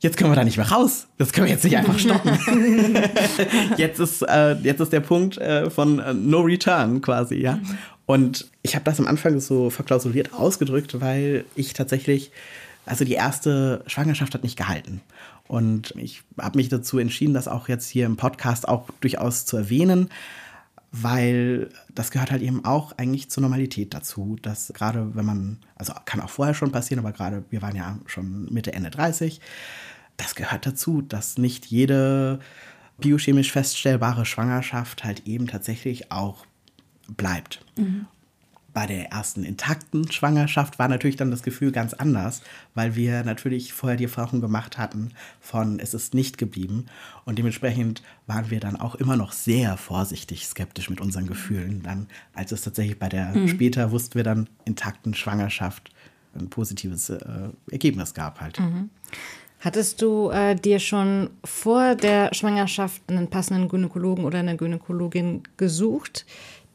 D: jetzt können wir da nicht mehr raus. Das können wir jetzt nicht einfach stoppen. jetzt, ist, äh, jetzt ist der Punkt äh, von äh, No Return quasi, ja. Und ich habe das am Anfang so verklausuliert ausgedrückt, weil ich tatsächlich, also die erste Schwangerschaft hat nicht gehalten. Und ich habe mich dazu entschieden, das auch jetzt hier im Podcast auch durchaus zu erwähnen, weil das gehört halt eben auch eigentlich zur Normalität dazu, dass gerade wenn man, also kann auch vorher schon passieren, aber gerade wir waren ja schon Mitte, Ende 30, das gehört dazu, dass nicht jede biochemisch feststellbare Schwangerschaft halt eben tatsächlich auch bleibt. Mhm bei der ersten intakten Schwangerschaft war natürlich dann das Gefühl ganz anders, weil wir natürlich vorher die Erfahrung gemacht hatten von es ist nicht geblieben und dementsprechend waren wir dann auch immer noch sehr vorsichtig skeptisch mit unseren Gefühlen. Dann, als es tatsächlich bei der mhm. später wussten wir dann intakten Schwangerschaft ein positives äh, Ergebnis gab halt. Mhm.
B: Hattest du äh, dir schon vor der Schwangerschaft einen passenden Gynäkologen oder eine Gynäkologin gesucht?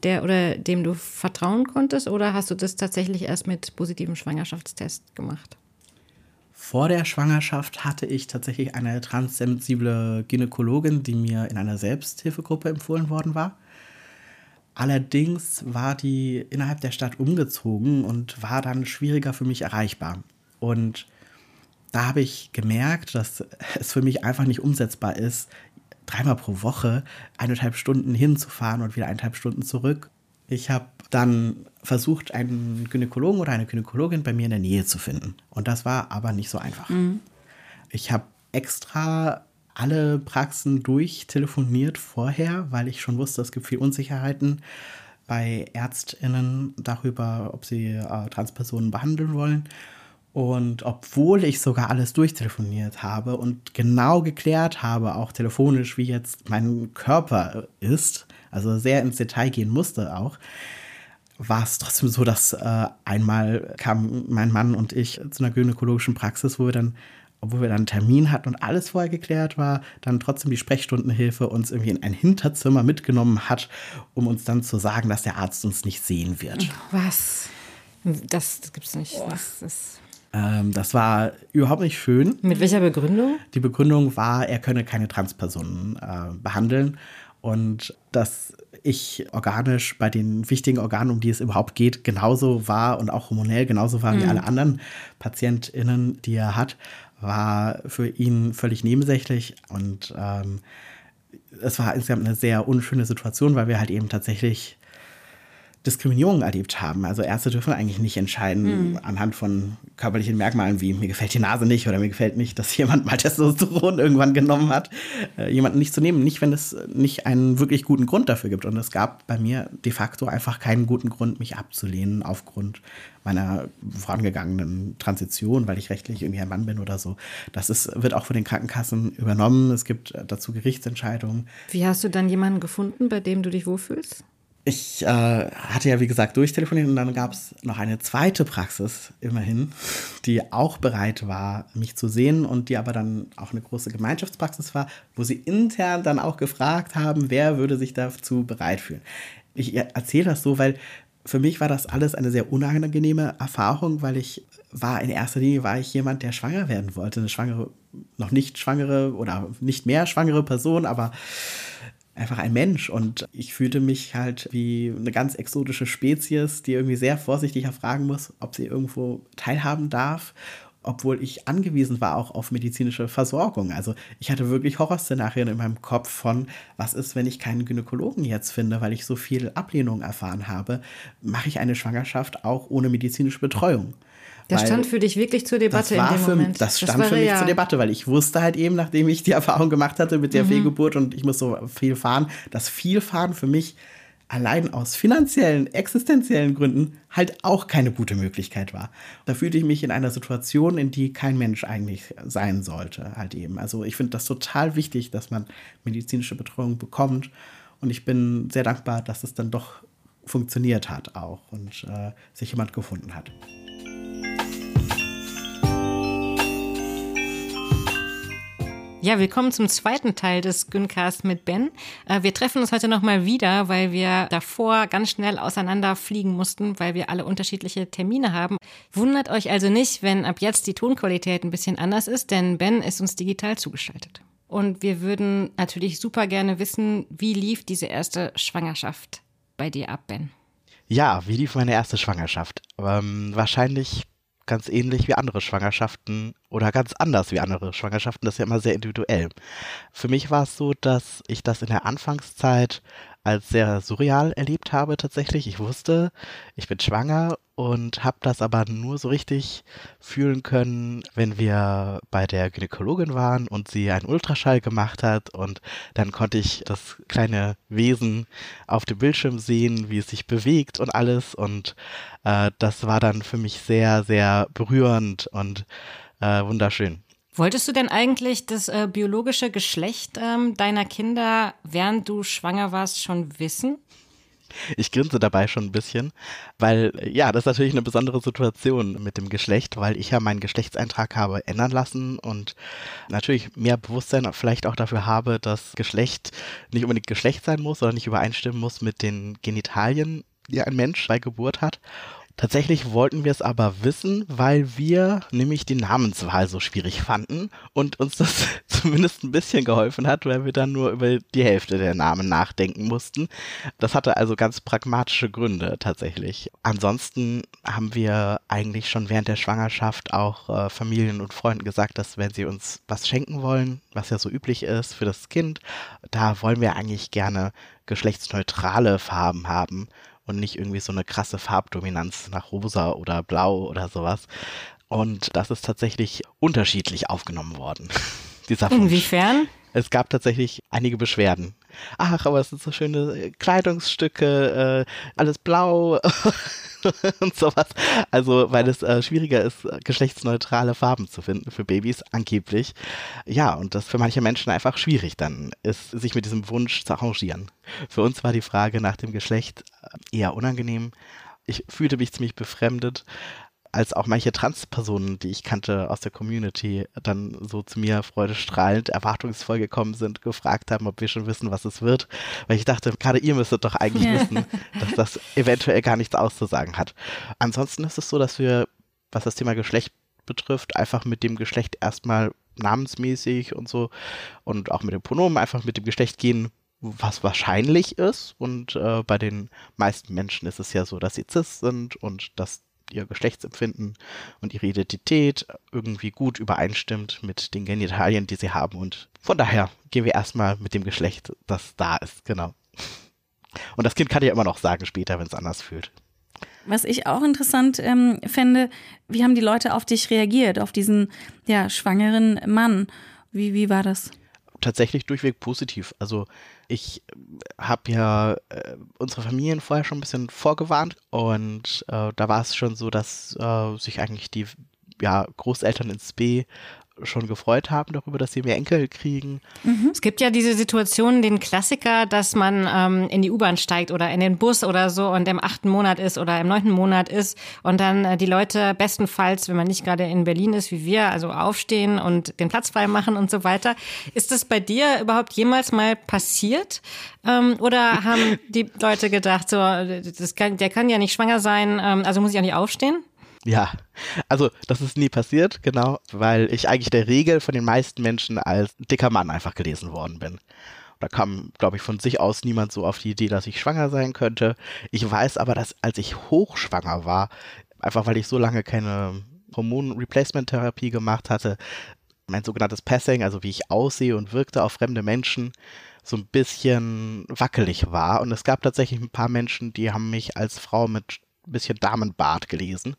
B: Der oder dem du vertrauen konntest oder hast du das tatsächlich erst mit positivem Schwangerschaftstest gemacht?
D: Vor der Schwangerschaft hatte ich tatsächlich eine transsensible Gynäkologin, die mir in einer Selbsthilfegruppe empfohlen worden war. Allerdings war die innerhalb der Stadt umgezogen und war dann schwieriger für mich erreichbar. Und da habe ich gemerkt, dass es für mich einfach nicht umsetzbar ist, dreimal pro Woche eineinhalb Stunden hinzufahren und wieder eineinhalb Stunden zurück. Ich habe dann versucht, einen Gynäkologen oder eine Gynäkologin bei mir in der Nähe zu finden. Und das war aber nicht so einfach. Mhm. Ich habe extra alle Praxen durchtelefoniert vorher, weil ich schon wusste, es gibt viel Unsicherheiten. bei ÄrztInnen darüber, ob sie äh, Transpersonen behandeln wollen. Und obwohl ich sogar alles durchtelefoniert habe und genau geklärt habe, auch telefonisch, wie jetzt mein Körper ist, also sehr ins Detail gehen musste auch, war es trotzdem so, dass äh, einmal kam mein Mann und ich zu einer gynäkologischen Praxis, wo wir dann, obwohl wir dann einen Termin hatten und alles vorher geklärt war, dann trotzdem die Sprechstundenhilfe uns irgendwie in ein Hinterzimmer mitgenommen hat, um uns dann zu sagen, dass der Arzt uns nicht sehen wird.
B: Was? Das, das gibt's nicht. Das ist
D: ähm, das war überhaupt nicht schön.
B: Mit welcher Begründung?
D: Die Begründung war, er könne keine Transpersonen äh, behandeln und dass ich organisch bei den wichtigen Organen, um die es überhaupt geht, genauso war und auch hormonell genauso war mhm. wie alle anderen PatientInnen, die er hat, war für ihn völlig nebensächlich und ähm, es war insgesamt eine sehr unschöne Situation, weil wir halt eben tatsächlich Diskriminierung erlebt haben. Also Ärzte dürfen eigentlich nicht entscheiden mhm. anhand von körperlichen Merkmalen wie mir gefällt die Nase nicht oder mir gefällt nicht, dass jemand mal Testosteron irgendwann genommen hat, äh, jemanden nicht zu nehmen, nicht wenn es nicht einen wirklich guten Grund dafür gibt. Und es gab bei mir de facto einfach keinen guten Grund, mich abzulehnen aufgrund meiner vorangegangenen Transition, weil ich rechtlich irgendwie ein Mann bin oder so. Das ist, wird auch von den Krankenkassen übernommen. Es gibt dazu Gerichtsentscheidungen.
B: Wie hast du dann jemanden gefunden, bei dem du dich wohlfühlst?
D: Ich äh, hatte ja, wie gesagt, durchtelefoniert und dann gab es noch eine zweite Praxis, immerhin, die auch bereit war, mich zu sehen und die aber dann auch eine große Gemeinschaftspraxis war, wo sie intern dann auch gefragt haben, wer würde sich dazu bereit fühlen. Ich erzähle das so, weil für mich war das alles eine sehr unangenehme Erfahrung, weil ich war in erster Linie war ich jemand, der schwanger werden wollte, eine schwangere, noch nicht schwangere oder nicht mehr schwangere Person, aber einfach ein Mensch und ich fühlte mich halt wie eine ganz exotische Spezies, die irgendwie sehr vorsichtig erfragen muss, ob sie irgendwo teilhaben darf obwohl ich angewiesen war auch auf medizinische Versorgung. Also ich hatte wirklich Horrorszenarien in meinem Kopf von, was ist, wenn ich keinen Gynäkologen jetzt finde, weil ich so viel Ablehnung erfahren habe, mache ich eine Schwangerschaft auch ohne medizinische Betreuung.
B: Das stand für dich wirklich zur Debatte
D: das
B: in dem
D: für,
B: Moment.
D: Das stand das für mich ja. zur Debatte, weil ich wusste halt eben, nachdem ich die Erfahrung gemacht hatte mit der mhm. Fehlgeburt und ich muss so viel fahren, dass viel fahren für mich allein aus finanziellen, existenziellen Gründen halt auch keine gute Möglichkeit war. Da fühlte ich mich in einer Situation, in die kein Mensch eigentlich sein sollte, halt eben. Also ich finde das total wichtig, dass man medizinische Betreuung bekommt und ich bin sehr dankbar, dass es dann doch funktioniert hat auch und äh, sich jemand gefunden hat.
B: Ja, willkommen zum zweiten Teil des Güncast mit Ben. Äh, wir treffen uns heute nochmal wieder, weil wir davor ganz schnell auseinanderfliegen mussten, weil wir alle unterschiedliche Termine haben. Wundert euch also nicht, wenn ab jetzt die Tonqualität ein bisschen anders ist, denn Ben ist uns digital zugeschaltet. Und wir würden natürlich super gerne wissen, wie lief diese erste Schwangerschaft bei dir ab, Ben?
F: Ja, wie lief meine erste Schwangerschaft? Ähm, wahrscheinlich ganz ähnlich wie andere Schwangerschaften oder ganz anders wie andere Schwangerschaften. Das ist ja immer sehr individuell. Für mich war es so, dass ich das in der Anfangszeit als sehr surreal erlebt habe tatsächlich. Ich wusste, ich bin schwanger und habe das aber nur so richtig fühlen können, wenn wir bei der Gynäkologin waren und sie einen Ultraschall gemacht hat und dann konnte ich das kleine Wesen auf dem Bildschirm sehen, wie es sich bewegt und alles und äh, das war dann für mich sehr, sehr berührend und äh, wunderschön.
B: Wolltest du denn eigentlich das äh, biologische Geschlecht ähm, deiner Kinder, während du schwanger warst, schon wissen?
F: Ich grinse dabei schon ein bisschen, weil ja, das ist natürlich eine besondere Situation mit dem Geschlecht, weil ich ja meinen Geschlechtseintrag habe ändern lassen und natürlich mehr Bewusstsein vielleicht auch dafür habe, dass Geschlecht nicht unbedingt Geschlecht sein muss oder nicht übereinstimmen muss mit den Genitalien, die ein Mensch bei Geburt hat. Tatsächlich wollten wir es aber wissen, weil wir nämlich die Namenswahl so schwierig fanden und uns das zumindest ein bisschen geholfen hat, weil wir dann nur über die Hälfte der Namen nachdenken mussten. Das hatte also ganz pragmatische Gründe tatsächlich. Ansonsten haben wir eigentlich schon während der Schwangerschaft auch äh, Familien und Freunden gesagt, dass wenn sie uns was schenken wollen, was ja so üblich ist für das Kind, da wollen wir eigentlich gerne geschlechtsneutrale Farben haben und nicht irgendwie so eine krasse Farbdominanz nach rosa oder blau oder sowas. Und das ist tatsächlich unterschiedlich aufgenommen worden.
B: Dieser Inwiefern?
D: Es gab tatsächlich einige Beschwerden. Ach, aber es sind so schöne Kleidungsstücke, äh, alles blau und sowas. Also, weil es äh, schwieriger ist, geschlechtsneutrale Farben zu finden für Babys, angeblich. Ja, und das für manche Menschen einfach schwierig dann ist, sich mit diesem Wunsch zu arrangieren. Für uns war die Frage nach dem Geschlecht äh, eher unangenehm. Ich fühlte mich ziemlich befremdet, als auch manche Transpersonen, die ich kannte aus der Community, dann so zu mir freudestrahlend, erwartungsvoll gekommen sind, gefragt haben, ob wir schon wissen, was es wird. Weil ich dachte, gerade ihr müsstet doch eigentlich wissen, dass das eventuell gar nichts auszusagen hat. Ansonsten ist es so, dass wir, was das Thema Geschlecht betrifft, einfach mit dem Geschlecht erstmal namensmäßig und so und auch mit dem Pronomen einfach mit dem Geschlecht gehen, was wahrscheinlich ist. Und äh, bei den meisten Menschen ist es ja so, dass sie cis sind und dass ihr Geschlechtsempfinden und ihre Identität irgendwie gut übereinstimmt mit den Genitalien, die sie haben. Und von daher gehen wir erstmal mit dem Geschlecht, das da ist, genau. Und das Kind kann ja immer noch sagen später, wenn es anders fühlt.
C: Was ich auch interessant ähm, fände, wie haben die Leute auf dich reagiert, auf diesen ja, schwangeren Mann? Wie, wie war das?
D: Tatsächlich durchweg positiv. Also ich habe ja äh, unsere Familien vorher schon ein bisschen vorgewarnt und äh, da war es schon so, dass äh, sich eigentlich die ja, Großeltern ins B schon gefreut haben darüber, dass sie mehr Enkel kriegen.
B: Mhm. Es gibt ja diese Situation, den Klassiker, dass man ähm, in die U-Bahn steigt oder in den Bus oder so und im achten Monat ist oder im neunten Monat ist und dann äh, die Leute bestenfalls, wenn man nicht gerade in Berlin ist wie wir, also aufstehen und den Platz frei machen und so weiter. Ist das bei dir überhaupt jemals mal passiert? Ähm, oder haben die Leute gedacht, so, das kann, der kann ja nicht schwanger sein, ähm, also muss ich auch nicht aufstehen?
D: Ja, also das ist nie passiert, genau, weil ich eigentlich der Regel von den meisten Menschen als dicker Mann einfach gelesen worden bin. Da kam, glaube ich, von sich aus niemand so auf die Idee, dass ich schwanger sein könnte. Ich weiß aber, dass als ich hochschwanger war, einfach weil ich so lange keine Hormon-Replacement-Therapie gemacht hatte, mein sogenanntes Passing, also wie ich aussehe und wirkte auf fremde Menschen, so ein bisschen wackelig war. Und es gab tatsächlich ein paar Menschen, die haben mich als Frau mit bisschen Damenbart gelesen.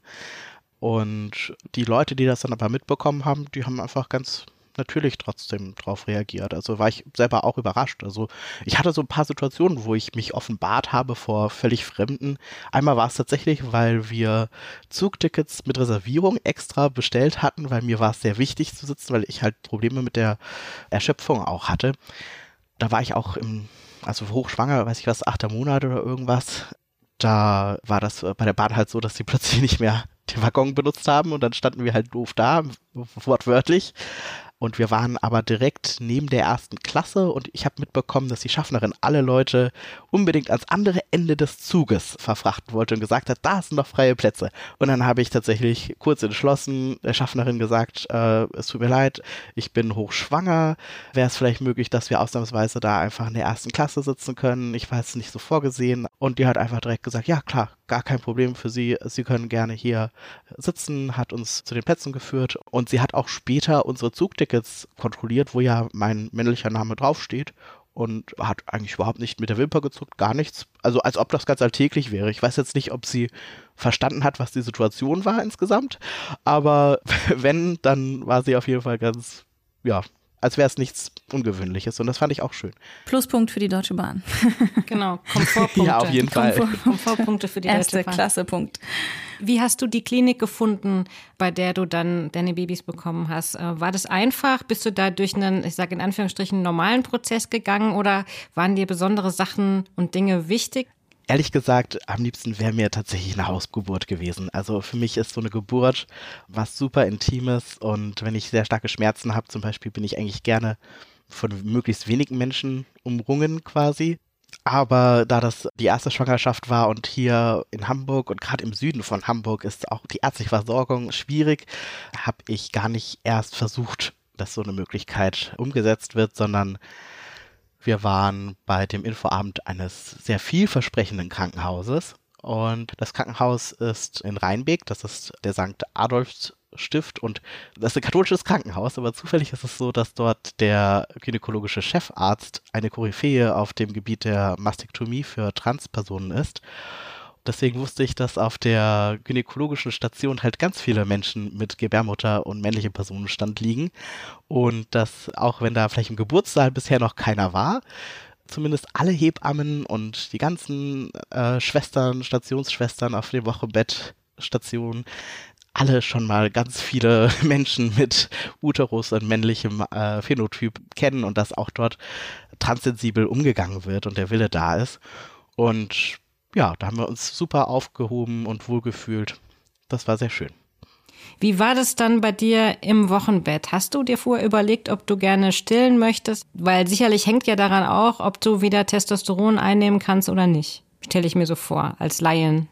D: Und die Leute, die das dann aber mitbekommen haben, die haben einfach ganz natürlich trotzdem drauf reagiert. Also war ich selber auch überrascht. Also ich hatte so ein paar Situationen, wo ich mich offenbart habe vor völlig Fremden. Einmal war es tatsächlich, weil wir Zugtickets mit Reservierung extra bestellt hatten, weil mir war es sehr wichtig zu sitzen, weil ich halt Probleme mit der Erschöpfung auch hatte. Da war ich auch im, also hochschwanger, weiß ich was, achter Monat oder irgendwas da war das bei der Bahn halt so, dass sie plötzlich nicht mehr den Waggon benutzt haben und dann standen wir halt doof da, wortwörtlich. Und wir waren aber direkt neben der ersten Klasse und ich habe mitbekommen, dass die Schaffnerin alle Leute unbedingt ans andere Ende des Zuges verfrachten wollte und gesagt hat, da sind noch freie Plätze. Und dann habe ich tatsächlich kurz entschlossen der Schaffnerin gesagt, äh, es tut mir leid, ich bin hochschwanger. Wäre es vielleicht möglich, dass wir ausnahmsweise da einfach in der ersten Klasse sitzen können? Ich weiß nicht so vorgesehen. Und die hat einfach direkt gesagt, ja klar, gar kein Problem für sie. Sie können gerne hier sitzen, hat uns zu den Plätzen geführt und sie hat auch später unsere Zugtickets kontrolliert, wo ja mein männlicher Name draufsteht und hat eigentlich überhaupt nicht mit der Wimper gezuckt, gar nichts. Also als ob das ganz alltäglich wäre. Ich weiß jetzt nicht, ob sie verstanden hat, was die Situation war insgesamt, aber wenn, dann war sie auf jeden Fall ganz, ja, als wäre es nichts Ungewöhnliches. Und das fand ich auch schön.
C: Pluspunkt für die Deutsche Bahn.
B: genau, Komfortpunkte.
D: ja, auf jeden Fall.
B: Komfortpunkte für die
C: Erste
B: Deutsche Bahn.
C: Klasse Punkt.
B: Wie hast du die Klinik gefunden, bei der du dann deine Babys bekommen hast? Äh, war das einfach? Bist du da durch einen, ich sage in Anführungsstrichen, normalen Prozess gegangen oder waren dir besondere Sachen und Dinge wichtig?
D: Ehrlich gesagt, am liebsten wäre mir tatsächlich eine Hausgeburt gewesen. Also für mich ist so eine Geburt was super Intimes und wenn ich sehr starke Schmerzen habe, zum Beispiel, bin ich eigentlich gerne von möglichst wenigen Menschen umrungen quasi. Aber da das die erste Schwangerschaft war und hier in Hamburg und gerade im Süden von Hamburg ist auch die ärztliche Versorgung schwierig, habe ich gar nicht erst versucht, dass so eine Möglichkeit umgesetzt wird, sondern wir waren bei dem Infoabend eines sehr vielversprechenden Krankenhauses. Und das Krankenhaus ist in Rheinbeck, das ist der St. Adolfs Stift und das ist ein katholisches Krankenhaus, aber zufällig ist es so, dass dort der gynäkologische Chefarzt eine Koryphäe auf dem Gebiet der Mastektomie für Transpersonen ist. Deswegen wusste ich, dass auf der gynäkologischen Station halt ganz viele Menschen mit Gebärmutter und männlichem Personenstand liegen. Und dass auch wenn da vielleicht im Geburtssaal bisher noch keiner war, zumindest alle Hebammen und die ganzen äh, Schwestern, Stationsschwestern auf der Wochenbettstation alle schon mal ganz viele Menschen mit Uterus und männlichem äh, Phänotyp kennen und dass auch dort transsensibel umgegangen wird und der Wille da ist. Und ja, da haben wir uns super aufgehoben und wohlgefühlt. Das war sehr schön.
B: Wie war das dann bei dir im Wochenbett? Hast du dir vorher überlegt, ob du gerne stillen möchtest? Weil sicherlich hängt ja daran auch, ob du wieder Testosteron einnehmen kannst oder nicht. Stelle ich mir so vor, als Laien.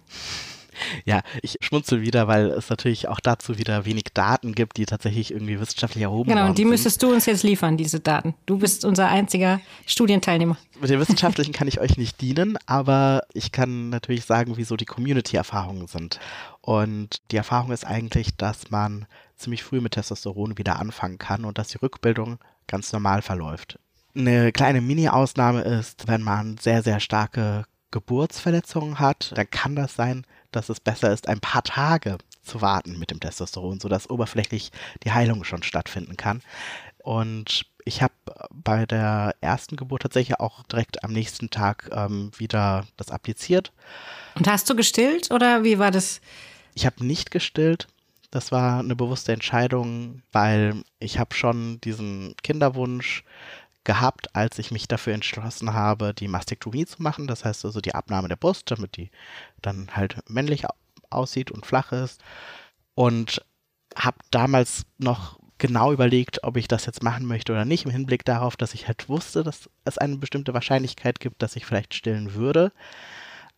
D: Ja, ich schmunzel wieder, weil es natürlich auch dazu wieder wenig Daten gibt, die tatsächlich irgendwie wissenschaftlich erhoben
B: Genau,
D: worden
B: und die
D: sind.
B: müsstest du uns jetzt liefern, diese Daten. Du bist unser einziger Studienteilnehmer.
D: Mit den wissenschaftlichen kann ich euch nicht dienen, aber ich kann natürlich sagen, wieso die Community-Erfahrungen sind. Und die Erfahrung ist eigentlich, dass man ziemlich früh mit Testosteron wieder anfangen kann und dass die Rückbildung ganz normal verläuft. Eine kleine Mini-Ausnahme ist, wenn man sehr, sehr starke Geburtsverletzungen hat, dann kann das sein, dass es besser ist, ein paar Tage zu warten mit dem Testosteron, sodass oberflächlich die Heilung schon stattfinden kann. Und ich habe bei der ersten Geburt tatsächlich auch direkt am nächsten Tag ähm, wieder das appliziert.
B: Und hast du gestillt oder wie war das?
D: Ich habe nicht gestillt. Das war eine bewusste Entscheidung, weil ich habe schon diesen Kinderwunsch gehabt, als ich mich dafür entschlossen habe, die Mastektomie zu machen. Das heißt also die Abnahme der Brust, damit die dann halt männlich aussieht und flach ist. Und habe damals noch genau überlegt, ob ich das jetzt machen möchte oder nicht, im Hinblick darauf, dass ich halt wusste, dass es eine bestimmte Wahrscheinlichkeit gibt, dass ich vielleicht stillen würde.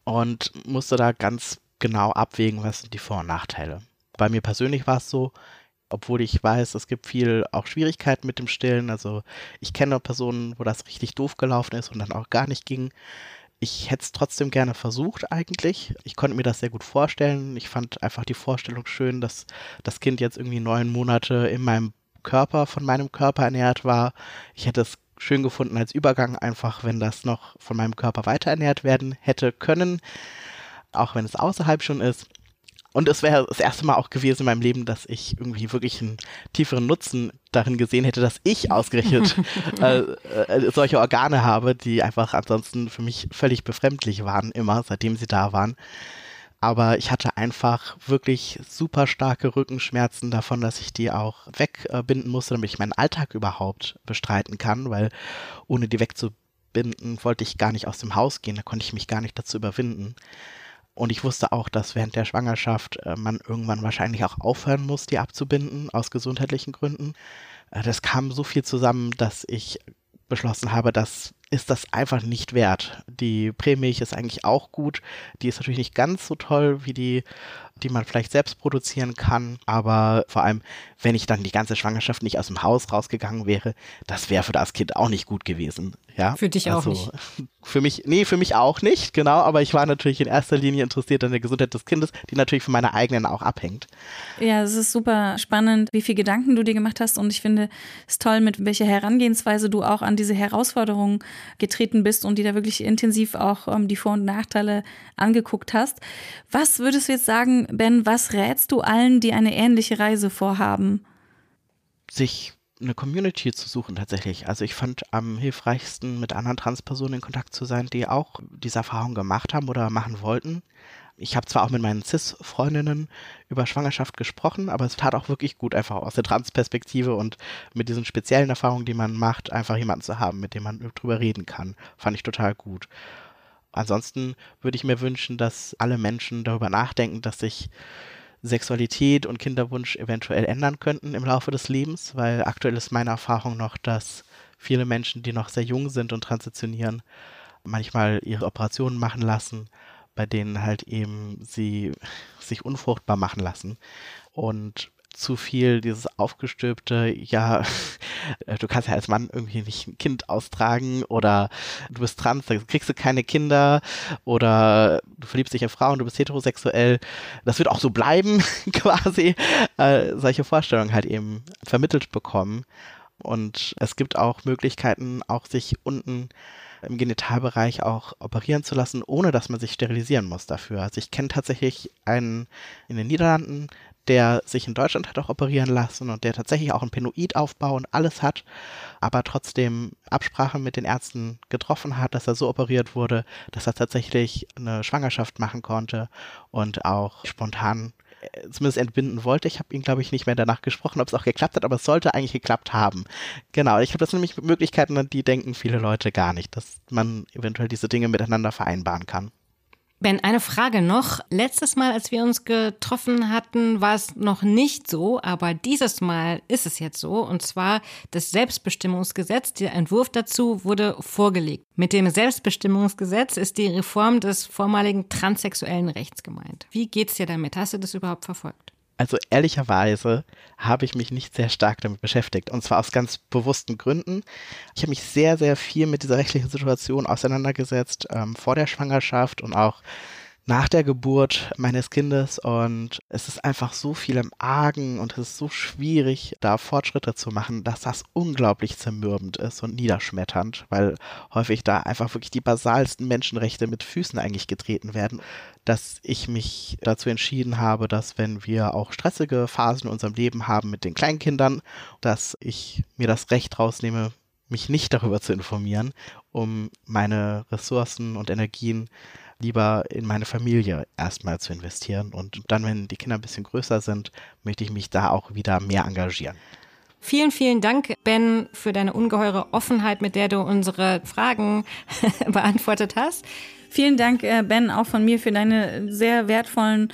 D: Und musste da ganz genau abwägen, was sind die Vor- und Nachteile. Bei mir persönlich war es so, obwohl ich weiß, es gibt viel auch Schwierigkeiten mit dem Stillen. Also ich kenne Personen, wo das richtig doof gelaufen ist und dann auch gar nicht ging. Ich hätte es trotzdem gerne versucht eigentlich. Ich konnte mir das sehr gut vorstellen. Ich fand einfach die Vorstellung schön, dass das Kind jetzt irgendwie neun Monate in meinem Körper, von meinem Körper ernährt war. Ich hätte es schön gefunden als Übergang einfach, wenn das noch von meinem Körper weiter ernährt werden hätte können, auch wenn es außerhalb schon ist. Und es wäre das erste Mal auch gewesen in meinem Leben, dass ich irgendwie wirklich einen tieferen Nutzen darin gesehen hätte, dass ich ausgerechnet äh, äh, solche Organe habe, die einfach ansonsten für mich völlig befremdlich waren, immer, seitdem sie da waren. Aber ich hatte einfach wirklich super starke Rückenschmerzen davon, dass ich die auch wegbinden musste, damit ich meinen Alltag überhaupt bestreiten kann, weil ohne die wegzubinden wollte ich gar nicht aus dem Haus gehen, da konnte ich mich gar nicht dazu überwinden. Und ich wusste auch, dass während der Schwangerschaft äh, man irgendwann wahrscheinlich auch aufhören muss, die abzubinden, aus gesundheitlichen Gründen. Äh, das kam so viel zusammen, dass ich beschlossen habe, das ist das einfach nicht wert. Die Prämilch ist eigentlich auch gut. Die ist natürlich nicht ganz so toll wie die, die man vielleicht selbst produzieren kann. Aber vor allem, wenn ich dann die ganze Schwangerschaft nicht aus dem Haus rausgegangen wäre, das wäre für das Kind auch nicht gut gewesen. Ja?
B: Für dich
D: also,
B: auch nicht.
D: Für mich, nee, für mich auch nicht, genau. Aber ich war natürlich in erster Linie interessiert an der Gesundheit des Kindes, die natürlich von meiner eigenen auch abhängt.
C: Ja, es ist super spannend, wie viel Gedanken du dir gemacht hast. Und ich finde es toll, mit welcher Herangehensweise du auch an diese Herausforderungen getreten bist und die da wirklich intensiv auch ähm, die Vor- und Nachteile angeguckt hast. Was würdest du jetzt sagen, Ben, was rätst du allen, die eine ähnliche Reise vorhaben?
D: Sich eine Community zu suchen tatsächlich. Also ich fand am hilfreichsten, mit anderen Transpersonen in Kontakt zu sein, die auch diese Erfahrung gemacht haben oder machen wollten. Ich habe zwar auch mit meinen Cis-Freundinnen über Schwangerschaft gesprochen, aber es tat auch wirklich gut, einfach aus der Trans-Perspektive und mit diesen speziellen Erfahrungen, die man macht, einfach jemanden zu haben, mit dem man drüber reden kann. Fand ich total gut. Ansonsten würde ich mir wünschen, dass alle Menschen darüber nachdenken, dass sich Sexualität und Kinderwunsch eventuell ändern könnten im Laufe des Lebens, weil aktuell ist meine Erfahrung noch, dass viele Menschen, die noch sehr jung sind und transitionieren, manchmal ihre Operationen machen lassen, bei denen halt eben sie sich unfruchtbar machen lassen. Und zu viel dieses aufgestülpte, ja, du kannst ja als Mann irgendwie nicht ein Kind austragen oder du bist trans, da kriegst du keine Kinder oder du verliebst dich in Frauen, du bist heterosexuell. Das wird auch so bleiben, quasi. Äh, solche Vorstellungen halt eben vermittelt bekommen. Und es gibt auch Möglichkeiten, auch sich unten im Genitalbereich auch operieren zu lassen, ohne dass man sich sterilisieren muss dafür. Also ich kenne tatsächlich einen in den Niederlanden, der sich in Deutschland hat auch operieren lassen und der tatsächlich auch einen Penoidaufbau und alles hat, aber trotzdem Absprache mit den Ärzten getroffen hat, dass er so operiert wurde, dass er tatsächlich eine Schwangerschaft machen konnte und auch spontan äh, zumindest entbinden wollte. Ich habe ihn, glaube ich, nicht mehr danach gesprochen, ob es auch geklappt hat, aber es sollte eigentlich geklappt haben. Genau, ich habe das nämlich Möglichkeiten, die denken viele Leute gar nicht, dass man eventuell diese Dinge miteinander vereinbaren kann.
B: Ben, eine Frage noch. Letztes Mal, als wir uns getroffen hatten, war es noch nicht so, aber dieses Mal ist es jetzt so. Und zwar das Selbstbestimmungsgesetz, der Entwurf dazu wurde vorgelegt. Mit dem Selbstbestimmungsgesetz ist die Reform des vormaligen transsexuellen Rechts gemeint. Wie geht's dir damit? Hast du das überhaupt verfolgt?
D: Also ehrlicherweise habe ich mich nicht sehr stark damit beschäftigt. Und zwar aus ganz bewussten Gründen. Ich habe mich sehr, sehr viel mit dieser rechtlichen Situation auseinandergesetzt, ähm, vor der Schwangerschaft und auch nach der Geburt meines Kindes und es ist einfach so viel im Argen und es ist so schwierig, da Fortschritte zu machen, dass das unglaublich zermürbend ist und niederschmetternd, weil häufig da einfach wirklich die basalsten Menschenrechte mit Füßen eigentlich getreten werden, dass ich mich dazu entschieden habe, dass wenn wir auch stressige Phasen in unserem Leben haben mit den Kleinkindern, dass ich mir das Recht rausnehme, mich nicht darüber zu informieren, um meine Ressourcen und Energien lieber in meine Familie erstmal zu investieren. Und dann, wenn die Kinder ein bisschen größer sind, möchte ich mich da auch wieder mehr engagieren.
B: Vielen, vielen Dank, Ben, für deine ungeheure Offenheit, mit der du unsere Fragen beantwortet hast.
C: Vielen Dank, äh, Ben, auch von mir für deine sehr wertvollen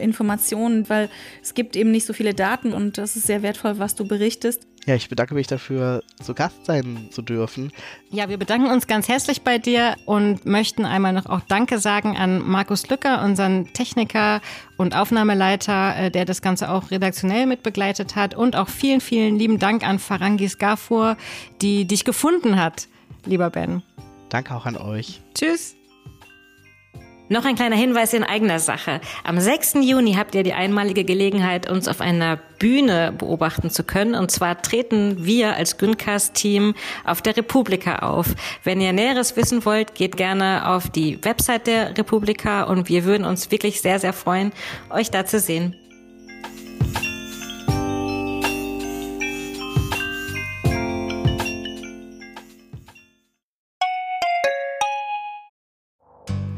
C: Informationen, weil es gibt eben nicht so viele Daten und das ist sehr wertvoll, was du berichtest.
D: Ja, ich bedanke mich dafür, zu Gast sein zu dürfen.
B: Ja, wir bedanken uns ganz herzlich bei dir und möchten einmal noch auch Danke sagen an Markus Lücker, unseren Techniker und Aufnahmeleiter, äh, der das Ganze auch redaktionell mitbegleitet hat. Und auch vielen, vielen lieben Dank an Farangis Gafur, die dich gefunden hat, lieber Ben.
D: Danke auch an euch.
B: Tschüss. Noch ein kleiner Hinweis in eigener Sache. Am 6. Juni habt ihr die einmalige Gelegenheit, uns auf einer Bühne beobachten zu können. Und zwar treten wir als Güncast-Team auf der Republika auf. Wenn ihr Näheres wissen wollt, geht gerne auf die Website der Republika und wir würden uns wirklich sehr, sehr freuen, euch da zu sehen.